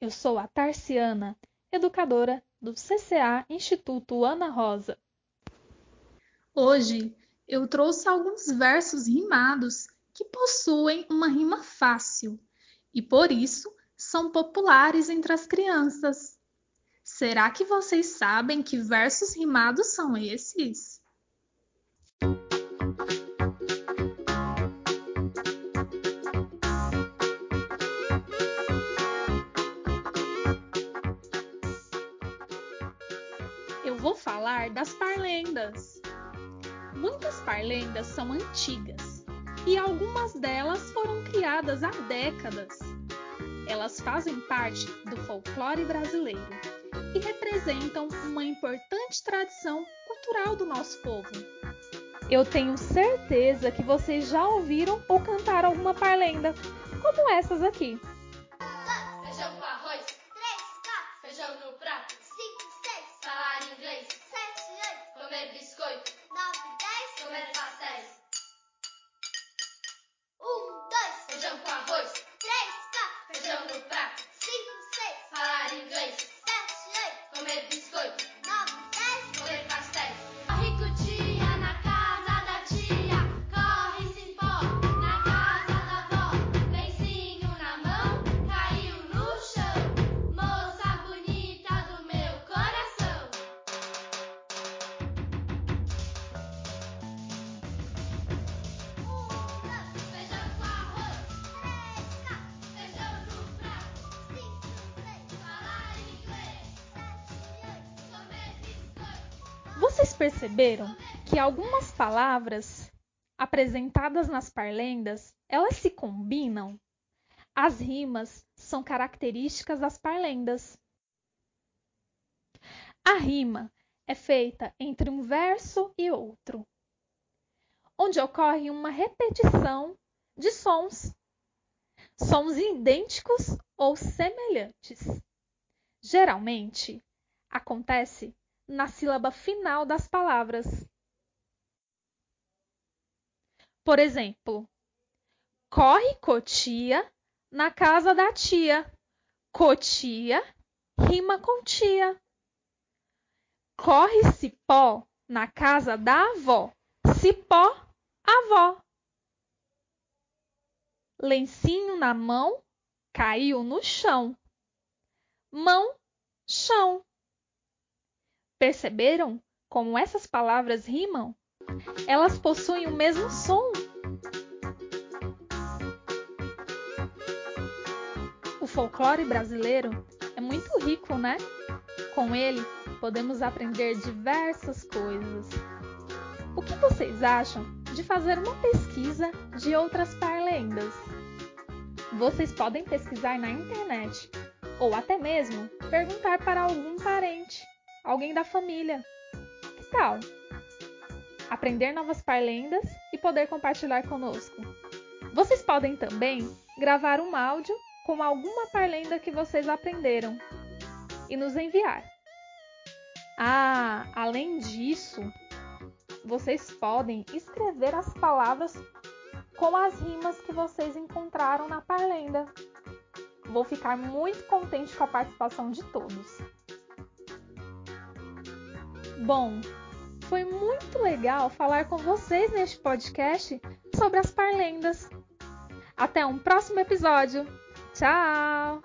Eu sou a Tarciana, educadora do CCA Instituto Ana Rosa. Hoje eu trouxe alguns versos rimados que possuem uma rima fácil e por isso são populares entre as crianças. Será que vocês sabem que versos rimados são esses? Vou falar das parlendas. Muitas parlendas são antigas e algumas delas foram criadas há décadas. Elas fazem parte do folclore brasileiro e representam uma importante tradição cultural do nosso povo. Eu tenho certeza que vocês já ouviram ou cantaram alguma parlenda, como essas aqui. Perceberam que algumas palavras apresentadas nas parlendas, elas se combinam? As rimas são características das parlendas. A rima é feita entre um verso e outro, onde ocorre uma repetição de sons, sons idênticos ou semelhantes. Geralmente, acontece na sílaba final das palavras. Por exemplo, corre cotia na casa da tia. Cotia rima com tia. Corre cipó na casa da avó. Cipó, avó. Lencinho na mão caiu no chão. Mão, chão. Perceberam como essas palavras rimam? Elas possuem o mesmo som. O folclore brasileiro é muito rico, né? Com ele, podemos aprender diversas coisas. O que vocês acham de fazer uma pesquisa de outras parlendas? Vocês podem pesquisar na internet ou até mesmo perguntar para algum parente, alguém da família. Que tal? Aprender novas parlendas e poder compartilhar conosco. Vocês podem também gravar um áudio com alguma parlenda que vocês aprenderam e nos enviar. Ah, além disso, vocês podem escrever as palavras com as rimas que vocês encontraram na parlenda. Vou ficar muito contente com a participação de todos. Bom, foi muito legal falar com vocês neste podcast sobre as parlendas. Até um próximo episódio. Tchau!